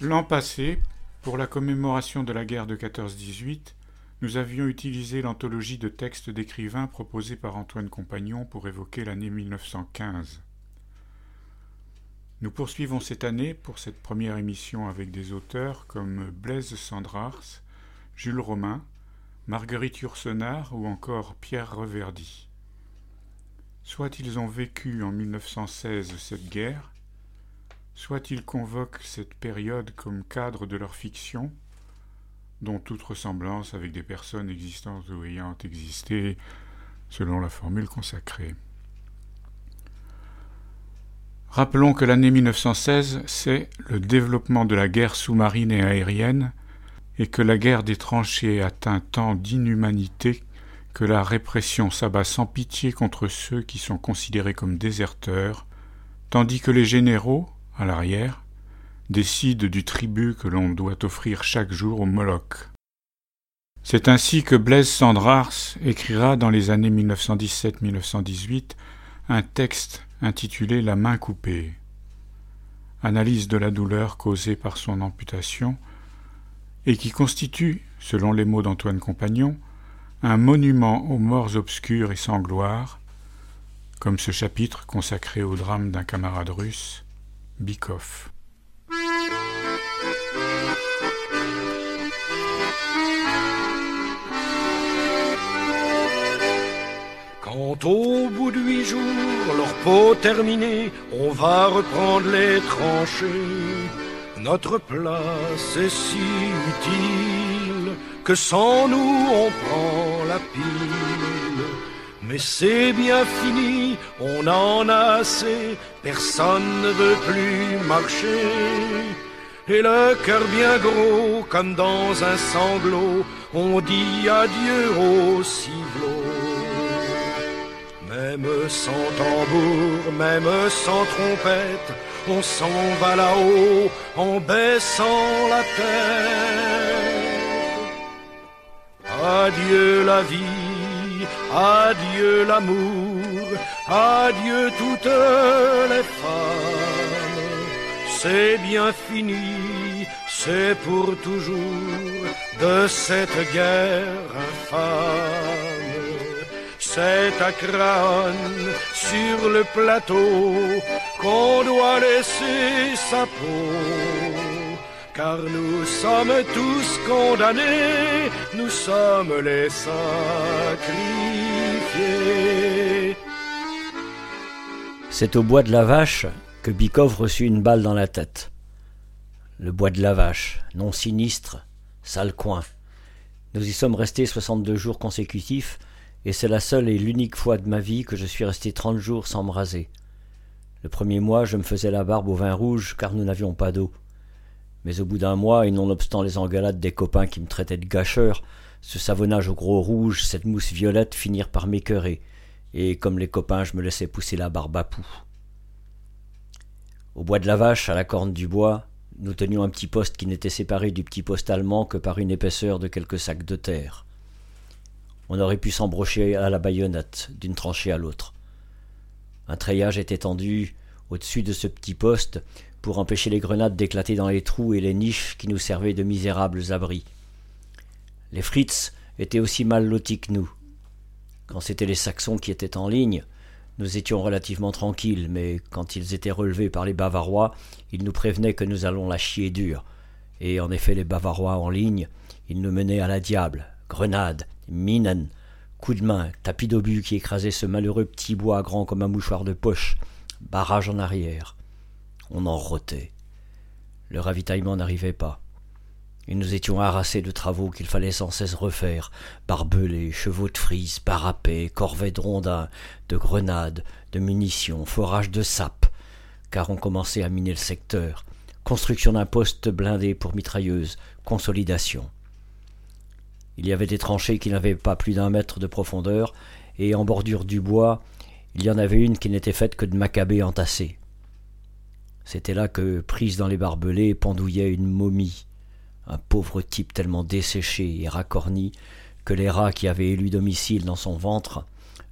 L'an passé, pour la commémoration de la guerre de 14-18, nous avions utilisé l'anthologie de textes d'écrivains proposée par Antoine Compagnon pour évoquer l'année 1915. Nous poursuivons cette année pour cette première émission avec des auteurs comme Blaise Sandrars, Jules Romain, Marguerite Yourcenar ou encore Pierre Reverdy. Soit ils ont vécu en 1916 cette guerre, soit ils convoquent cette période comme cadre de leur fiction, dont toute ressemblance avec des personnes existantes ou ayant existé selon la formule consacrée. Rappelons que l'année 1916, c'est le développement de la guerre sous-marine et aérienne, et que la guerre des tranchées atteint tant d'inhumanité que la répression s'abat sans pitié contre ceux qui sont considérés comme déserteurs, tandis que les généraux, à l'arrière, décide du tribut que l'on doit offrir chaque jour au Moloch. C'est ainsi que Blaise Sandrars écrira dans les années 1917-1918 un texte intitulé La main coupée. Analyse de la douleur causée par son amputation et qui constitue, selon les mots d'Antoine Compagnon, un monument aux morts obscures et sans gloire, comme ce chapitre consacré au drame d'un camarade russe, Bikov. Quand au bout de huit jours, leur peau terminée, on va reprendre les tranchées. Notre place est si utile que sans nous on prend la pile. Mais c'est bien fini, on en a assez, personne ne veut plus marcher. Et le cœur bien gros, comme dans un sanglot, on dit adieu au ciblot. Même sans tambour, même sans trompette, on s'en va là-haut en baissant la tête. Adieu la vie Adieu l'amour, adieu toutes les femmes. C'est bien fini, c'est pour toujours de cette guerre infâme. c'est à Craonne, sur le plateau, qu'on doit laisser sa peau. Car nous sommes tous condamnés, nous sommes les sacrifiés. C'est au bois de la vache que Bikov reçut une balle dans la tête. Le bois de la vache, non sinistre, sale coin. Nous y sommes restés 62 jours consécutifs, et c'est la seule et l'unique fois de ma vie que je suis resté 30 jours sans me raser. Le premier mois, je me faisais la barbe au vin rouge car nous n'avions pas d'eau. Mais au bout d'un mois, et nonobstant les engueulades des copains qui me traitaient de gâcheur, ce savonnage au gros rouge, cette mousse violette finirent par m'écœurer, et comme les copains, je me laissais pousser la barbe à poux. Au bois de la vache, à la corne du bois, nous tenions un petit poste qui n'était séparé du petit poste allemand que par une épaisseur de quelques sacs de terre. On aurait pu s'embrocher à la baïonnette d'une tranchée à l'autre. Un treillage était tendu au-dessus de ce petit poste pour empêcher les grenades d'éclater dans les trous et les niches qui nous servaient de misérables abris. Les Fritz étaient aussi mal lotis que nous. Quand c'étaient les Saxons qui étaient en ligne, nous étions relativement tranquilles, mais quand ils étaient relevés par les Bavarois, ils nous prévenaient que nous allons la chier dure. Et en effet, les Bavarois en ligne, ils nous menaient à la diable. Grenades, minen, coups de main, tapis d'obus qui écrasaient ce malheureux petit bois grand comme un mouchoir de poche, barrage en arrière. On en rotait. Le ravitaillement n'arrivait pas et nous étions harassés de travaux qu'il fallait sans cesse refaire, barbelés, chevaux de frise, parapets, corvées de rondins, de grenades, de munitions, forages de sapes, car on commençait à miner le secteur, construction d'un poste blindé pour mitrailleuses, consolidation. Il y avait des tranchées qui n'avaient pas plus d'un mètre de profondeur, et en bordure du bois, il y en avait une qui n'était faite que de macabées entassés. C'était là que, prise dans les barbelés, pendouillait une momie, un pauvre type tellement desséché et racorni que les rats qui avaient élu domicile dans son ventre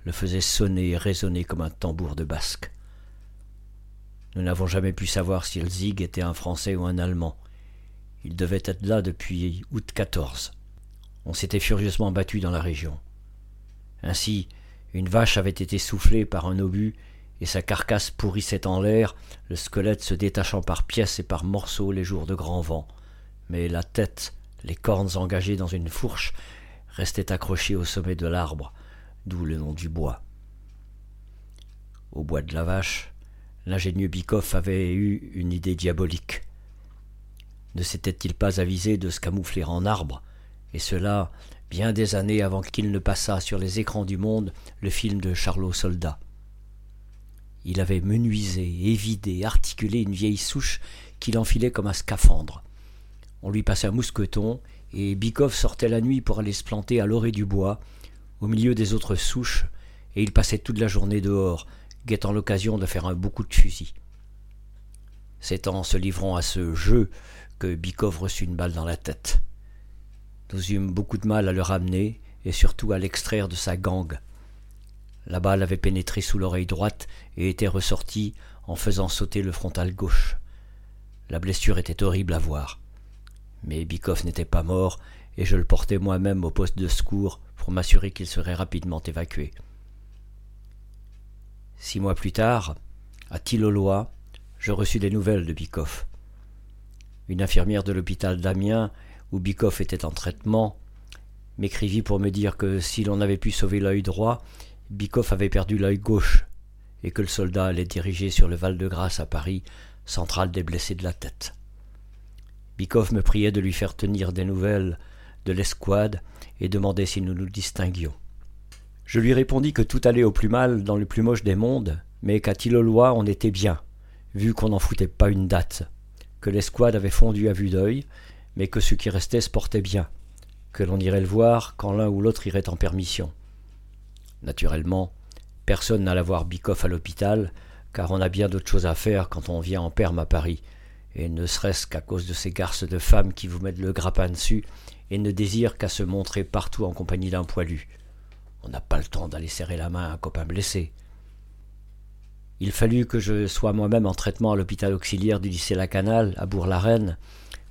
le faisaient sonner et résonner comme un tambour de basque. Nous n'avons jamais pu savoir si le Zig était un Français ou un Allemand. Il devait être là depuis août 14. On s'était furieusement battu dans la région. Ainsi, une vache avait été soufflée par un obus et sa carcasse pourrissait en l'air, le squelette se détachant par pièces et par morceaux les jours de grand vent mais la tête, les cornes engagées dans une fourche, restaient accrochées au sommet de l'arbre, d'où le nom du bois. Au bois de la vache, l'ingénieux Bikoff avait eu une idée diabolique. Ne s'était-il pas avisé de se camoufler en arbre, et cela bien des années avant qu'il ne passât sur les écrans du monde le film de Charlot Soldat. Il avait menuisé, évidé, articulé une vieille souche qu'il enfilait comme un scaphandre. On lui passait un mousqueton, et Bikov sortait la nuit pour aller se planter à l'orée du bois, au milieu des autres souches, et il passait toute la journée dehors, guettant l'occasion de faire un beau coup de fusil. C'est en se livrant à ce jeu que Bikov reçut une balle dans la tête. Nous eûmes beaucoup de mal à le ramener, et surtout à l'extraire de sa gangue. La balle avait pénétré sous l'oreille droite et était ressortie en faisant sauter le frontal gauche. La blessure était horrible à voir. Mais Bikoff n'était pas mort, et je le portais moi-même au poste de secours pour m'assurer qu'il serait rapidement évacué. Six mois plus tard, à Tillolois, je reçus des nouvelles de Bikoff. Une infirmière de l'hôpital d'Amiens, où Bikoff était en traitement, m'écrivit pour me dire que si l'on avait pu sauver l'œil droit, Bikoff avait perdu l'œil gauche, et que le soldat allait diriger sur le Val-de-Grâce à Paris, centrale des blessés de la tête. Bikoff me priait de lui faire tenir des nouvelles de l'escouade et demandait si nous nous distinguions. Je lui répondis que tout allait au plus mal dans le plus moche des mondes, mais qu'à Tillolois on était bien, vu qu'on n'en foutait pas une date, que l'escouade avait fondu à vue d'œil, mais que ce qui restait se portait bien, que l'on irait le voir quand l'un ou l'autre irait en permission. Naturellement, personne n'alla voir Bikoff à l'hôpital, car on a bien d'autres choses à faire quand on vient en perme à Paris, et ne serait-ce qu'à cause de ces garces de femmes qui vous mettent le grappin dessus et ne désirent qu'à se montrer partout en compagnie d'un poilu. On n'a pas le temps d'aller serrer la main à un copain blessé. Il fallut que je sois moi-même en traitement à l'hôpital auxiliaire du lycée Lacanal, à Bourg-la-Reine,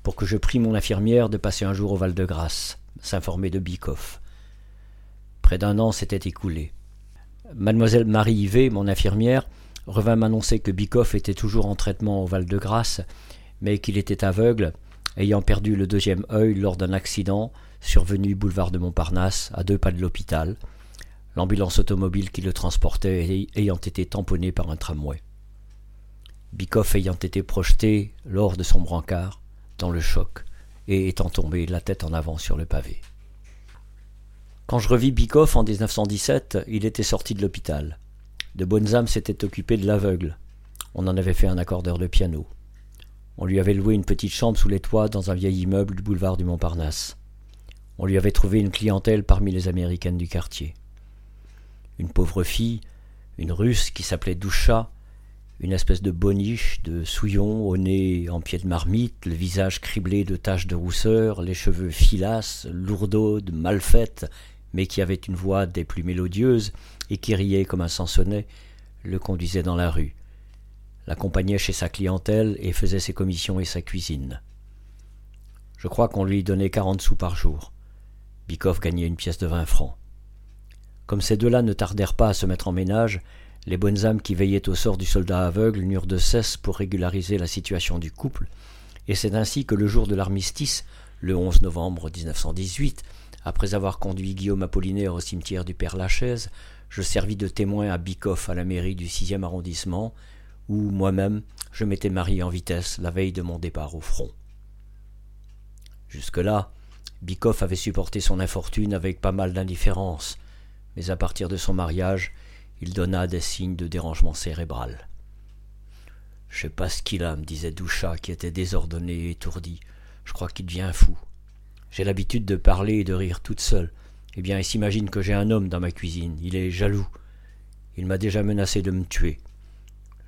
pour que je prie mon infirmière de passer un jour au Val-de-Grâce, s'informer de Bikoff. Près d'un an s'était écoulé. Mademoiselle Marie Yvet, mon infirmière, revint m'annoncer que Bikoff était toujours en traitement au Val-de-Grâce, mais qu'il était aveugle, ayant perdu le deuxième œil lors d'un accident survenu boulevard de Montparnasse, à deux pas de l'hôpital, l'ambulance automobile qui le transportait ayant été tamponnée par un tramway. Bikoff ayant été projeté lors de son brancard, dans le choc, et étant tombé la tête en avant sur le pavé. Quand je revis Bikoff en 1917, il était sorti de l'hôpital. De bonnes âmes s'étaient occupées de l'aveugle. On en avait fait un accordeur de piano. On lui avait loué une petite chambre sous les toits dans un vieil immeuble du boulevard du Montparnasse. On lui avait trouvé une clientèle parmi les américaines du quartier. Une pauvre fille, une russe qui s'appelait Doucha, une espèce de boniche, de souillon, au nez en pied de marmite, le visage criblé de taches de rousseur, les cheveux filasses, lourdaudes, mal faites, mais qui avait une voix des plus mélodieuses et qui riait comme un sansonnet, le conduisait dans la rue, l'accompagnait chez sa clientèle et faisait ses commissions et sa cuisine. Je crois qu'on lui donnait quarante sous par jour. Bikoff gagnait une pièce de vingt francs. Comme ces deux-là ne tardèrent pas à se mettre en ménage, les bonnes âmes qui veillaient au sort du soldat aveugle n'eurent de cesse pour régulariser la situation du couple, et c'est ainsi que le jour de l'armistice, le 11 novembre 1918, après avoir conduit Guillaume Apollinaire au cimetière du Père Lachaise, je servis de témoin à Bicoff à la mairie du 6e arrondissement, où moi-même je m'étais marié en vitesse la veille de mon départ au front. Jusque-là, Bicoff avait supporté son infortune avec pas mal d'indifférence, mais à partir de son mariage, il donna des signes de dérangement cérébral. Je sais pas ce qu'il a, me disait Doucha, qui était désordonné et étourdi. Je crois qu'il devient fou. J'ai l'habitude de parler et de rire toute seule. Eh bien, il s'imagine que j'ai un homme dans ma cuisine. Il est jaloux. Il m'a déjà menacé de me tuer.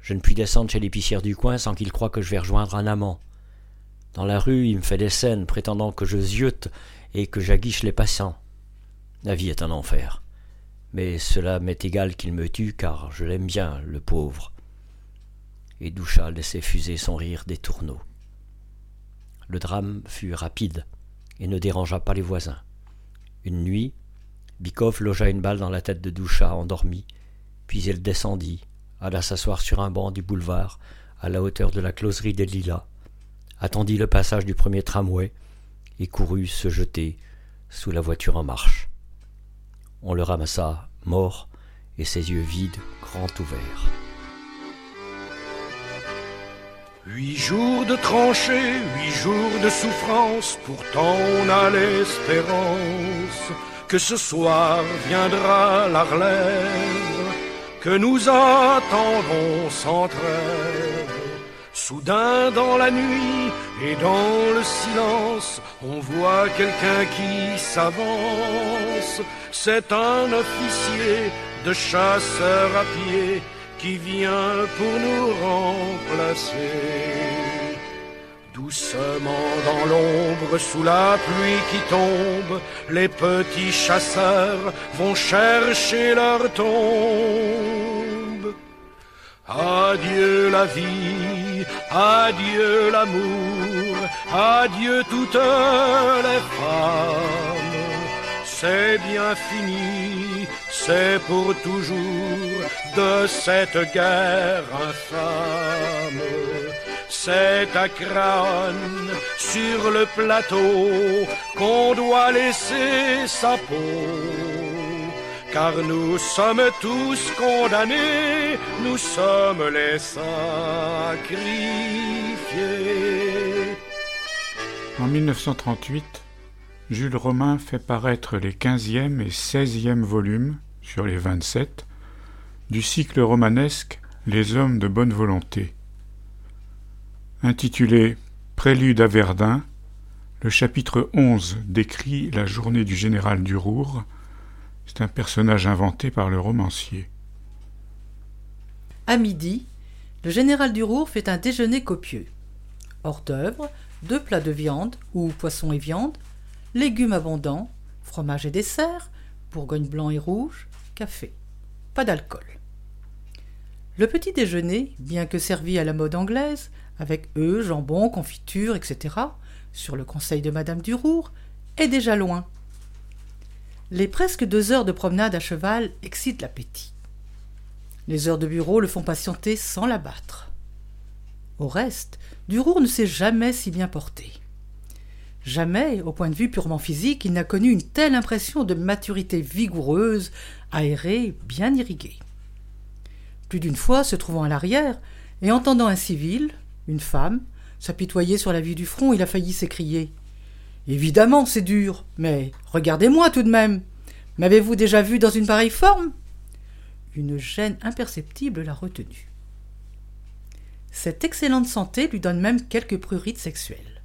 Je ne puis descendre chez l'épicière du coin sans qu'il croie que je vais rejoindre un amant. Dans la rue, il me fait des scènes, prétendant que je ziote et que j'aguiche les passants. La vie est un enfer mais cela m'est égal qu'il me tue, car je l'aime bien, le pauvre. Et Doucha laissait fuser son rire des tourneaux. Le drame fut rapide et ne dérangea pas les voisins. Une nuit, Bikov logea une balle dans la tête de Doucha endormi, puis il descendit, alla s'asseoir sur un banc du boulevard, à la hauteur de la closerie des Lilas, attendit le passage du premier tramway et courut se jeter sous la voiture en marche. On le ramassa, mort, et ses yeux vides, grands ouverts. Huit jours de tranchées, huit jours de souffrance, pourtant on a l'espérance que ce soir viendra la relève, que nous attendrons sans trêve. Soudain dans la nuit et dans le silence, on voit quelqu'un qui s'avance. C'est un officier de chasseurs à pied qui vient pour nous remplacer. Doucement dans l'ombre, sous la pluie qui tombe, les petits chasseurs vont chercher leur tombe. Adieu la vie, adieu l'amour, adieu toutes les femmes. C'est bien fini, c'est pour toujours de cette guerre infâme. C'est à Crâne, sur le plateau, qu'on doit laisser sa peau car nous sommes tous condamnés, nous sommes les sacrifiés. En 1938, Jules Romain fait paraître les 15e et 16e volumes, sur les 27, du cycle romanesque Les hommes de bonne volonté. Intitulé Prélude à Verdun, le chapitre 11 décrit la journée du général Durour, c'est un personnage inventé par le romancier. À midi, le général Durour fait un déjeuner copieux. Hors d'œuvre, deux plats de viande ou poisson et viande, légumes abondants, fromage et dessert, bourgogne blanc et rouge, café. Pas d'alcool. Le petit déjeuner, bien que servi à la mode anglaise, avec œufs, jambon, confiture, etc., sur le conseil de Madame Durour, est déjà loin les presque deux heures de promenade à cheval excitent l'appétit. Les heures de bureau le font patienter sans l'abattre. Au reste, Durour ne s'est jamais si bien porté. Jamais, au point de vue purement physique, il n'a connu une telle impression de maturité vigoureuse, aérée, bien irriguée. Plus d'une fois, se trouvant à l'arrière, et entendant un civil, une femme, s'apitoyer sur la vie du front, il a failli s'écrier. Évidemment, c'est dur, mais regardez-moi tout de même. M'avez-vous déjà vu dans une pareille forme? Une gêne imperceptible l'a retenu. Cette excellente santé lui donne même quelques prurites sexuelles.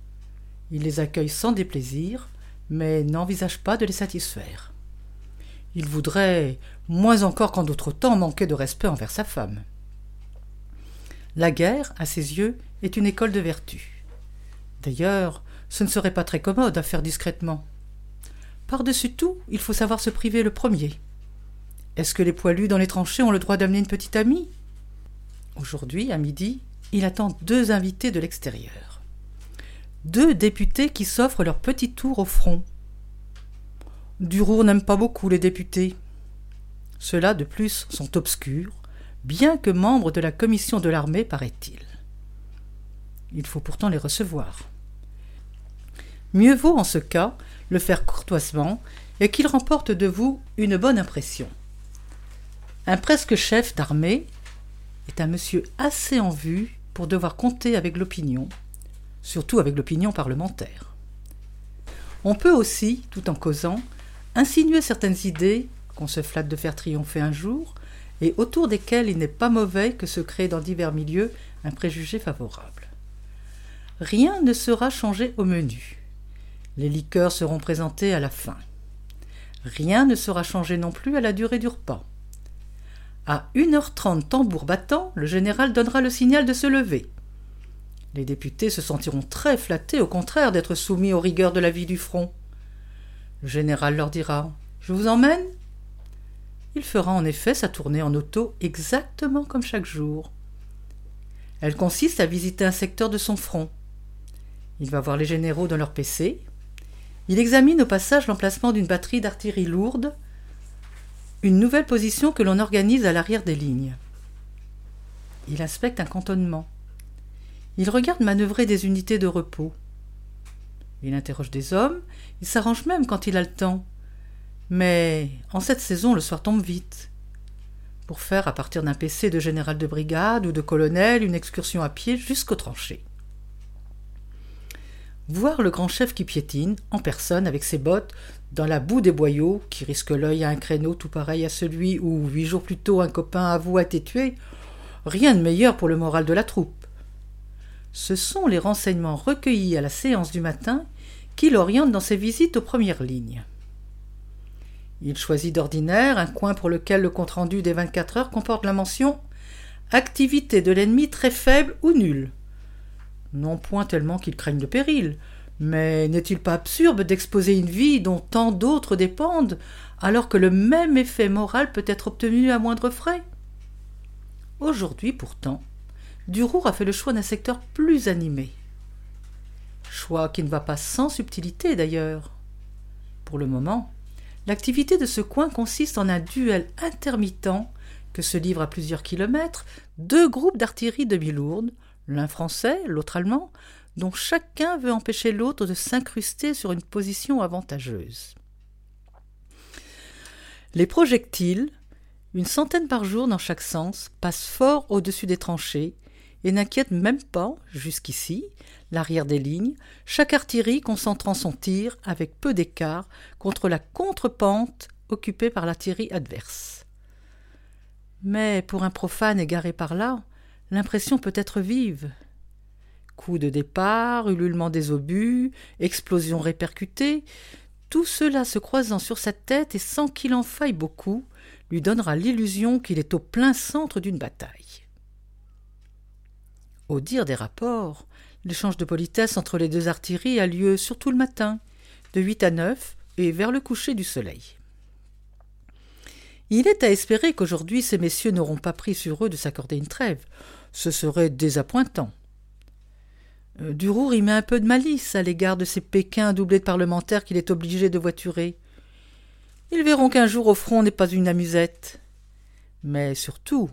Il les accueille sans déplaisir, mais n'envisage pas de les satisfaire. Il voudrait, moins encore qu'en d'autres temps, manquer de respect envers sa femme. La guerre, à ses yeux, est une école de vertu. D'ailleurs, ce ne serait pas très commode à faire discrètement. Par-dessus tout, il faut savoir se priver le premier. Est-ce que les poilus dans les tranchées ont le droit d'amener une petite amie? Aujourd'hui, à midi, il attend deux invités de l'extérieur deux députés qui s'offrent leur petit tour au front. Durour n'aime pas beaucoup les députés. Ceux-là, de plus, sont obscurs, bien que membres de la commission de l'armée, paraît-il. Il faut pourtant les recevoir. Mieux vaut, en ce cas, le faire courtoisement et qu'il remporte de vous une bonne impression. Un presque chef d'armée est un monsieur assez en vue pour devoir compter avec l'opinion, surtout avec l'opinion parlementaire. On peut aussi, tout en causant, insinuer certaines idées qu'on se flatte de faire triompher un jour, et autour desquelles il n'est pas mauvais que se crée dans divers milieux un préjugé favorable. Rien ne sera changé au menu. Les liqueurs seront présentées à la fin. Rien ne sera changé non plus à la durée du repas. À 1h30 tambour battant, le général donnera le signal de se lever. Les députés se sentiront très flattés, au contraire, d'être soumis aux rigueurs de la vie du front. Le général leur dira Je vous emmène? Il fera en effet sa tournée en auto exactement comme chaque jour. Elle consiste à visiter un secteur de son front. Il va voir les généraux dans leur PC. Il examine au passage l'emplacement d'une batterie d'artillerie lourde, une nouvelle position que l'on organise à l'arrière des lignes. Il inspecte un cantonnement. Il regarde manœuvrer des unités de repos. Il interroge des hommes, il s'arrange même quand il a le temps. Mais en cette saison, le soir tombe vite. Pour faire, à partir d'un PC de général de brigade ou de colonel, une excursion à pied jusqu'aux tranchées. Voir le grand chef qui piétine, en personne, avec ses bottes, dans la boue des boyaux, qui risque l'œil à un créneau tout pareil à celui où, huit jours plus tôt, un copain à vous a été tué, rien de meilleur pour le moral de la troupe ce sont les renseignements recueillis à la séance du matin qui l'orientent dans ses visites aux premières lignes. Il choisit d'ordinaire un coin pour lequel le compte-rendu des 24 heures comporte la mention Activité de l'ennemi très faible ou nulle. Non point tellement qu'il craigne le péril, mais n'est-il pas absurde d'exposer une vie dont tant d'autres dépendent, alors que le même effet moral peut être obtenu à moindre frais? Aujourd'hui, pourtant, Durour a fait le choix d'un secteur plus animé. Choix qui ne va pas sans subtilité d'ailleurs. Pour le moment, l'activité de ce coin consiste en un duel intermittent que se livrent à plusieurs kilomètres deux groupes d'artillerie demi-lourde, l'un français, l'autre allemand, dont chacun veut empêcher l'autre de s'incruster sur une position avantageuse. Les projectiles, une centaine par jour dans chaque sens, passent fort au-dessus des tranchées et n'inquiète même pas, jusqu'ici, l'arrière des lignes, chaque artillerie concentrant son tir avec peu d'écart contre la contre-pente occupée par l'artillerie adverse. Mais pour un profane égaré par là, l'impression peut être vive. Coups de départ, ululement des obus, explosions répercutées, tout cela se croisant sur sa tête et sans qu'il en faille beaucoup, lui donnera l'illusion qu'il est au plein centre d'une bataille. Au dire des rapports, l'échange de politesse entre les deux artilleries a lieu surtout le matin, de huit à neuf et vers le coucher du soleil. Il est à espérer qu'aujourd'hui ces messieurs n'auront pas pris sur eux de s'accorder une trêve. Ce serait désappointant. Euh, Durour y met un peu de malice à l'égard de ces Pékins doublés de parlementaires qu'il est obligé de voiturer. Ils verront qu'un jour au front n'est pas une amusette. Mais surtout,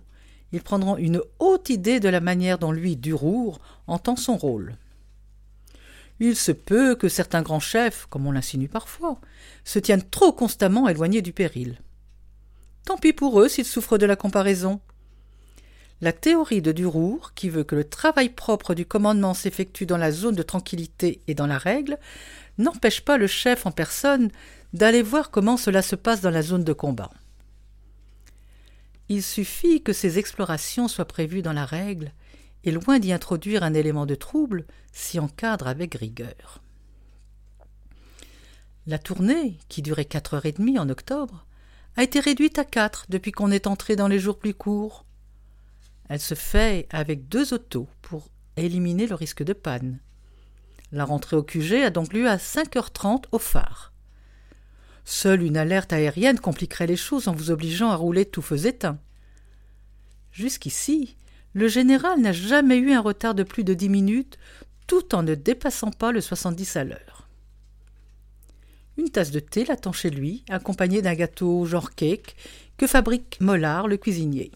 ils prendront une haute idée de la manière dont lui, Durour, entend son rôle. Il se peut que certains grands chefs, comme on l'insinue parfois, se tiennent trop constamment éloignés du péril. Tant pis pour eux s'ils souffrent de la comparaison. La théorie de Durour, qui veut que le travail propre du commandement s'effectue dans la zone de tranquillité et dans la règle, n'empêche pas le chef en personne d'aller voir comment cela se passe dans la zone de combat. Il suffit que ces explorations soient prévues dans la règle, et loin d'y introduire un élément de trouble, s'y encadre avec rigueur. La tournée, qui durait quatre heures et demie en octobre, a été réduite à quatre depuis qu'on est entré dans les jours plus courts. Elle se fait avec deux autos pour éliminer le risque de panne. La rentrée au QG a donc lieu à 5h30 au phare. Seule une alerte aérienne compliquerait les choses en vous obligeant à rouler tout feu éteint. Jusqu'ici, le général n'a jamais eu un retard de plus de dix minutes, tout en ne dépassant pas le 70 à l'heure. Une tasse de thé l'attend chez lui, accompagnée d'un gâteau genre cake que fabrique Mollard, le cuisinier.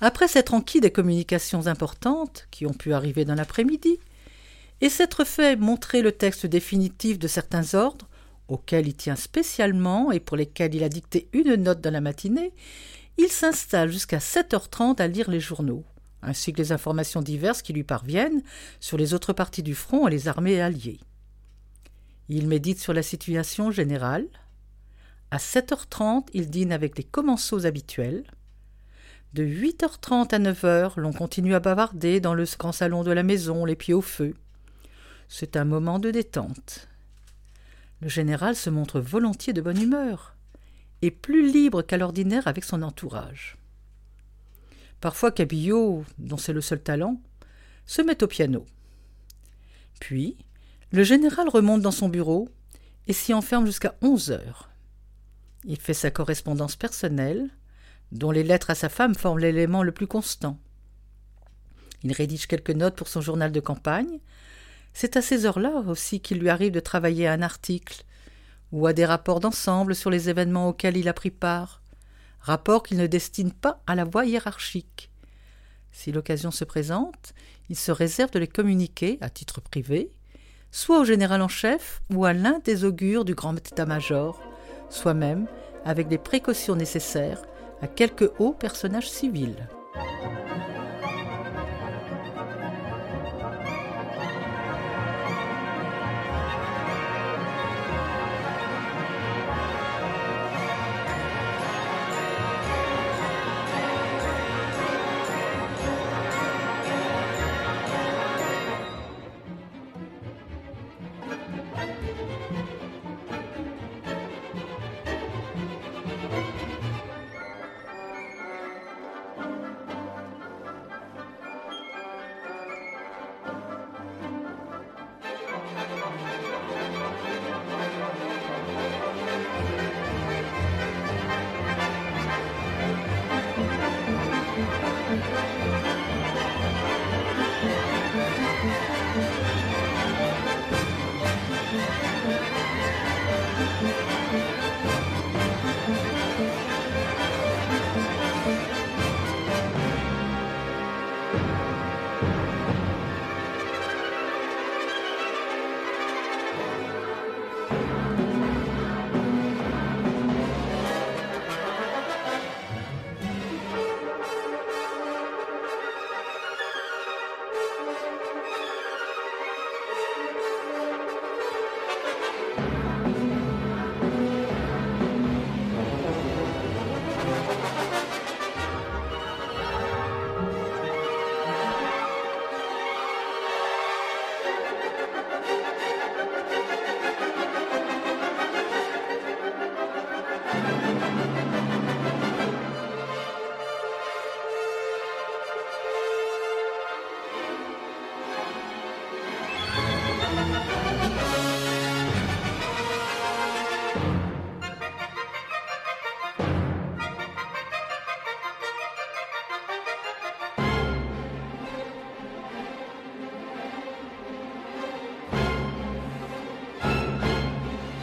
Après s'être enquis des communications importantes qui ont pu arriver dans l'après-midi, et s'être fait montrer le texte définitif de certains ordres, auxquels il tient spécialement et pour lesquels il a dicté une note dans la matinée, il s'installe jusqu'à 7h30 à lire les journaux, ainsi que les informations diverses qui lui parviennent sur les autres parties du front et les armées alliées. Il médite sur la situation générale. À 7h30, il dîne avec les commensaux habituels. De 8h30 à 9h, l'on continue à bavarder dans le grand salon de la maison, les pieds au feu. C'est un moment de détente. Le général se montre volontiers de bonne humeur et plus libre qu'à l'ordinaire avec son entourage. Parfois Cabillaud, dont c'est le seul talent, se met au piano. Puis, le général remonte dans son bureau et s'y enferme jusqu'à onze heures. Il fait sa correspondance personnelle, dont les lettres à sa femme forment l'élément le plus constant. Il rédige quelques notes pour son journal de campagne, c'est à ces heures-là aussi qu'il lui arrive de travailler à un article ou à des rapports d'ensemble sur les événements auxquels il a pris part, rapports qu'il ne destine pas à la voie hiérarchique. Si l'occasion se présente, il se réserve de les communiquer, à titre privé, soit au général en chef ou à l'un des augures du grand état-major, soit même, avec les précautions nécessaires, à quelque haut personnage civil.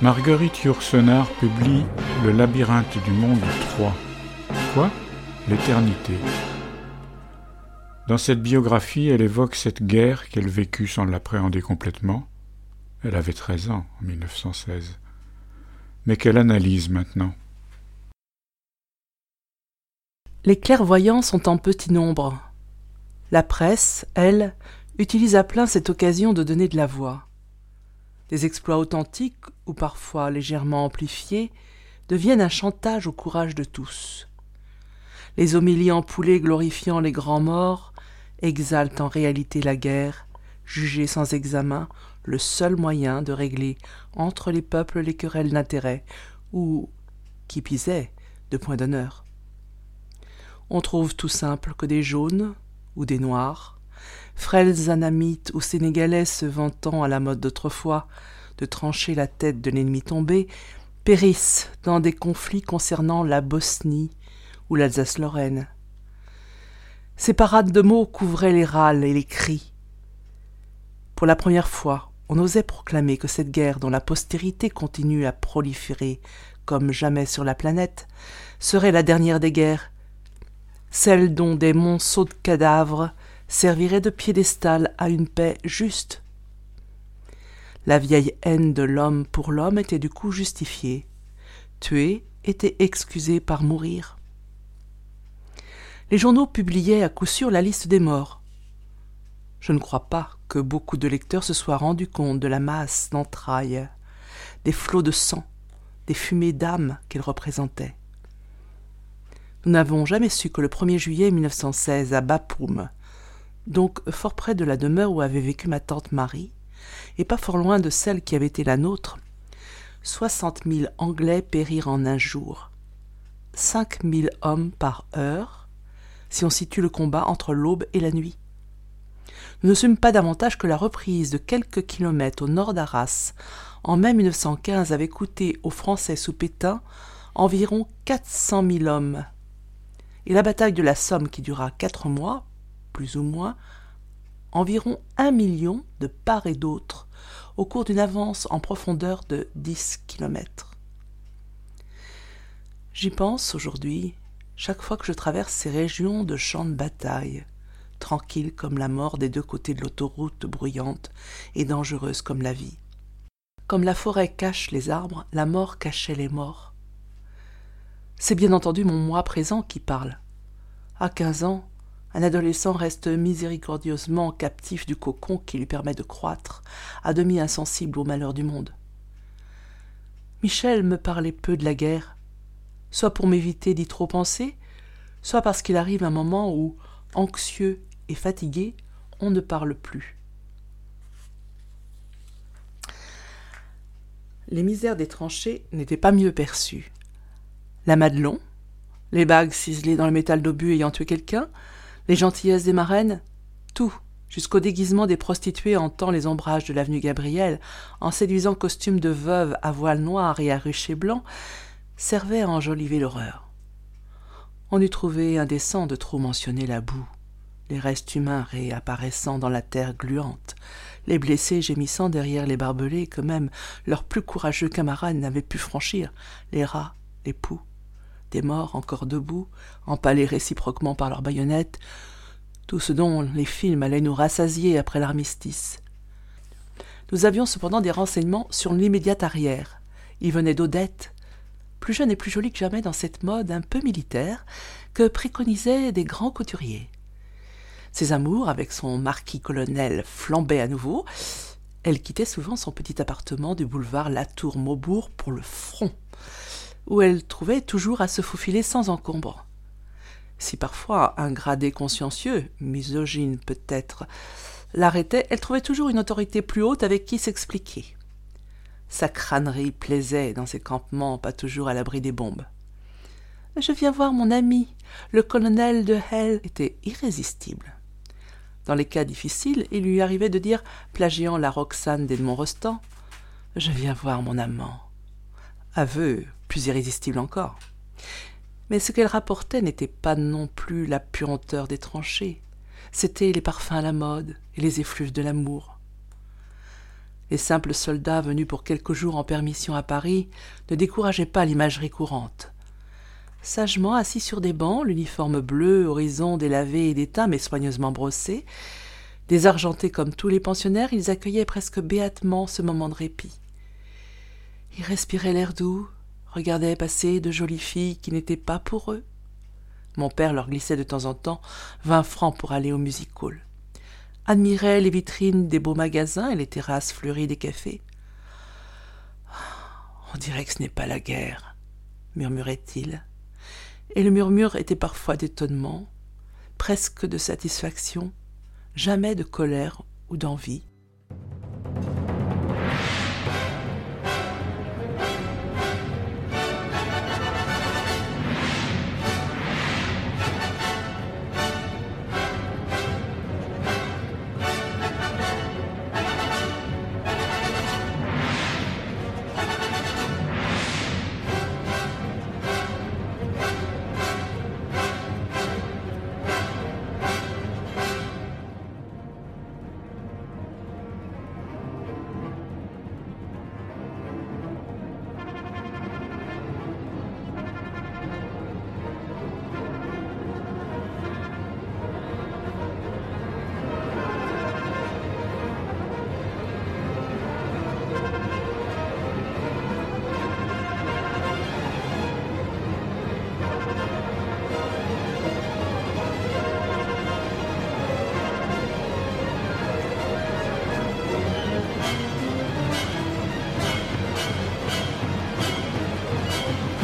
Marguerite Yourcenar publie Le labyrinthe du monde 3. Quoi? L'éternité. Dans cette biographie, elle évoque cette guerre qu'elle vécut sans l'appréhender complètement. Elle avait 13 ans en 1916. Mais qu'elle analyse maintenant? Les clairvoyants sont en petit nombre. La presse, elle, utilise à plein cette occasion de donner de la voix. Des exploits authentiques, ou parfois légèrement amplifiés, deviennent un chantage au courage de tous. Les homélies empoulées glorifiant les grands morts exaltent en réalité la guerre, jugée sans examen le seul moyen de régler entre les peuples les querelles d'intérêt, ou, qui pisait, de point d'honneur. On trouve tout simple que des jaunes ou des noirs, frêles anamites ou sénégalais se vantant à la mode d'autrefois de trancher la tête de l'ennemi tombé, périssent dans des conflits concernant la Bosnie ou l'Alsace-Lorraine. Ces parades de mots couvraient les râles et les cris. Pour la première fois, on osait proclamer que cette guerre dont la postérité continue à proliférer comme jamais sur la planète serait la dernière des guerres, celle dont des monceaux de cadavres serviraient de piédestal à une paix juste. La vieille haine de l'homme pour l'homme était du coup justifiée. Tuer était excusé par mourir. Les journaux publiaient à coup sûr la liste des morts. Je ne crois pas que beaucoup de lecteurs se soient rendus compte de la masse d'entrailles, des flots de sang, des fumées d'âmes qu'elle représentait. Nous n'avons jamais su que le 1er juillet 1916, à Bapoum, donc fort près de la demeure où avait vécu ma tante Marie, et pas fort loin de celle qui avait été la nôtre, soixante mille Anglais périrent en un jour, cinq mille hommes par heure, si on situe le combat entre l'aube et la nuit. Nous ne sommes pas davantage que la reprise de quelques kilomètres au nord d'Arras en mai 1915 avait coûté aux Français sous Pétain environ quatre cent mille hommes. Et la bataille de la Somme qui dura quatre mois, plus ou moins, environ un million de part et d'autre, au cours d'une avance en profondeur de dix kilomètres. J'y pense aujourd'hui, chaque fois que je traverse ces régions de champs de bataille, tranquilles comme la mort des deux côtés de l'autoroute bruyante et dangereuse comme la vie. Comme la forêt cache les arbres, la mort cachait les morts. C'est bien entendu mon moi présent qui parle. À quinze ans, un adolescent reste miséricordieusement captif du cocon qui lui permet de croître, à demi insensible aux malheurs du monde. Michel me parlait peu de la guerre, soit pour m'éviter d'y trop penser, soit parce qu'il arrive un moment où, anxieux et fatigué, on ne parle plus. Les misères des tranchées n'étaient pas mieux perçues. La Madelon, les bagues ciselées dans le métal d'obus ayant tué quelqu'un, les gentillesses des marraines, tout, jusqu'au déguisement des prostituées hantant les ombrages de l'avenue Gabriel, en séduisant costumes de veuves à voile noir et à rucher blanc, servait à enjoliver l'horreur. On eût trouvé indécent de trop mentionner la boue, les restes humains réapparaissant dans la terre gluante, les blessés gémissant derrière les barbelés que même leurs plus courageux camarades n'avaient pu franchir, les rats, les poux, des morts encore debout, empalés réciproquement par leurs baïonnettes, tout ce dont les films allaient nous rassasier après l'armistice. Nous avions cependant des renseignements sur l'immédiate arrière. Il venait d'Odette, plus jeune et plus jolie que jamais dans cette mode un peu militaire que préconisaient des grands couturiers. Ses amours avec son marquis-colonel flambaient à nouveau. Elle quittait souvent son petit appartement du boulevard Latour-Maubourg pour le front où elle trouvait toujours à se faufiler sans encombre. Si parfois un gradé consciencieux, misogyne peut-être, l'arrêtait, elle trouvait toujours une autorité plus haute avec qui s'expliquer. Sa crânerie plaisait dans ses campements pas toujours à l'abri des bombes. Je viens voir mon ami, le colonel de Hell était irrésistible. Dans les cas difficiles, il lui arrivait de dire, plagiant la Roxane d'Edmond Rostand, Je viens voir mon amant. Aveu plus irrésistible encore. Mais ce qu'elle rapportait n'était pas non plus la puanteur des tranchées, c'étaient les parfums à la mode et les effluves de l'amour. Les simples soldats venus pour quelques jours en permission à Paris ne décourageaient pas l'imagerie courante. Sagement assis sur des bancs, l'uniforme bleu, horizon délavé et déteint mais soigneusement brossé, désargentés comme tous les pensionnaires, ils accueillaient presque béatement ce moment de répit. Ils respiraient l'air doux, regardaient passer de jolies filles qui n'étaient pas pour eux. Mon père leur glissait de temps en temps vingt francs pour aller au music hall. Admiraient les vitrines des beaux magasins et les terrasses fleuries des cafés. On dirait que ce n'est pas la guerre, murmurait-il. Et le murmure était parfois d'étonnement, presque de satisfaction, jamais de colère ou d'envie.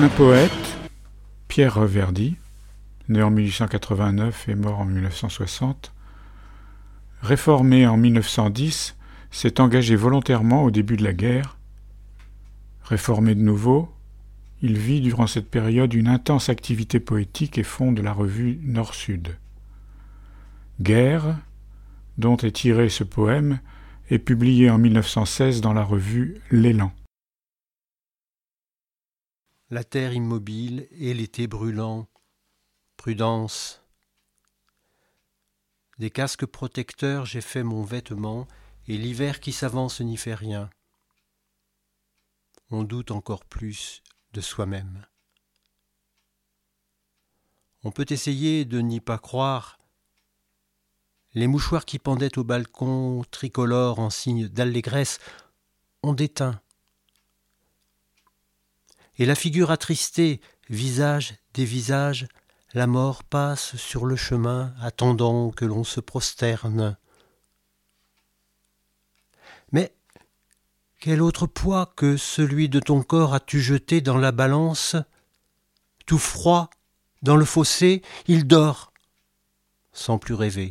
Un poète, Pierre Reverdy, né en 1889 et mort en 1960, réformé en 1910, s'est engagé volontairement au début de la guerre. Réformé de nouveau, il vit durant cette période une intense activité poétique et fonde la revue Nord-Sud. Guerre, dont est tiré ce poème, est publié en 1916 dans la revue L'Élan. La terre immobile et l'été brûlant. Prudence. Des casques protecteurs j'ai fait mon vêtement, et l'hiver qui s'avance n'y fait rien. On doute encore plus de soi-même. On peut essayer de n'y pas croire. Les mouchoirs qui pendaient au balcon tricolores en signe d'allégresse ont déteint. Et la figure attristée, visage des visages, la mort passe sur le chemin, attendant que l'on se prosterne. Mais quel autre poids que celui de ton corps as-tu jeté dans la balance? Tout froid, dans le fossé, il dort, sans plus rêver.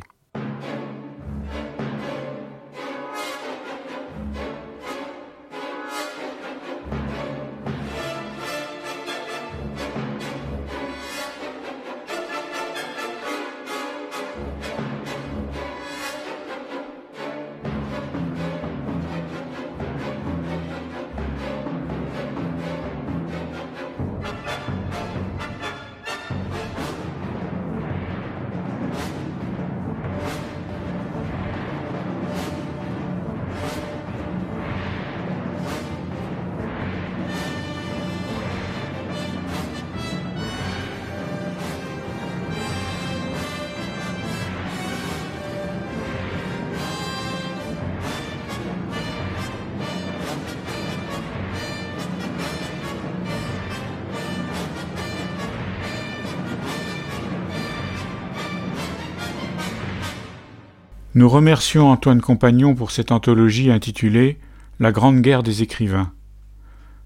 Nous remercions Antoine Compagnon pour cette anthologie intitulée La Grande Guerre des écrivains,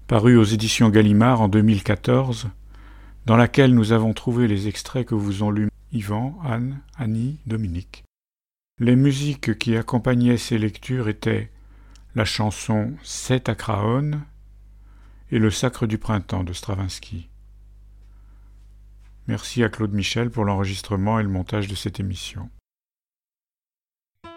parue aux éditions Gallimard en 2014, dans laquelle nous avons trouvé les extraits que vous ont lus Yvan, Anne, Annie, Dominique. Les musiques qui accompagnaient ces lectures étaient la chanson Sept à Craonne et Le Sacre du Printemps de Stravinsky. Merci à Claude Michel pour l'enregistrement et le montage de cette émission.